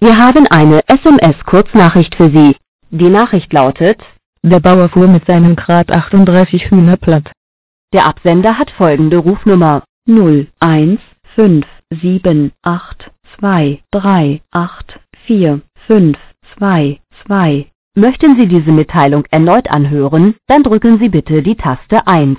Wir haben eine SMS-Kurznachricht für Sie. Die Nachricht lautet, Der Bauer fuhr mit seinem Grad 38 Hühner platt. der Absender hat folgende Rufnummer 0157823845222. Möchten Sie diese Mitteilung erneut anhören, dann drücken Sie bitte die Taste 1.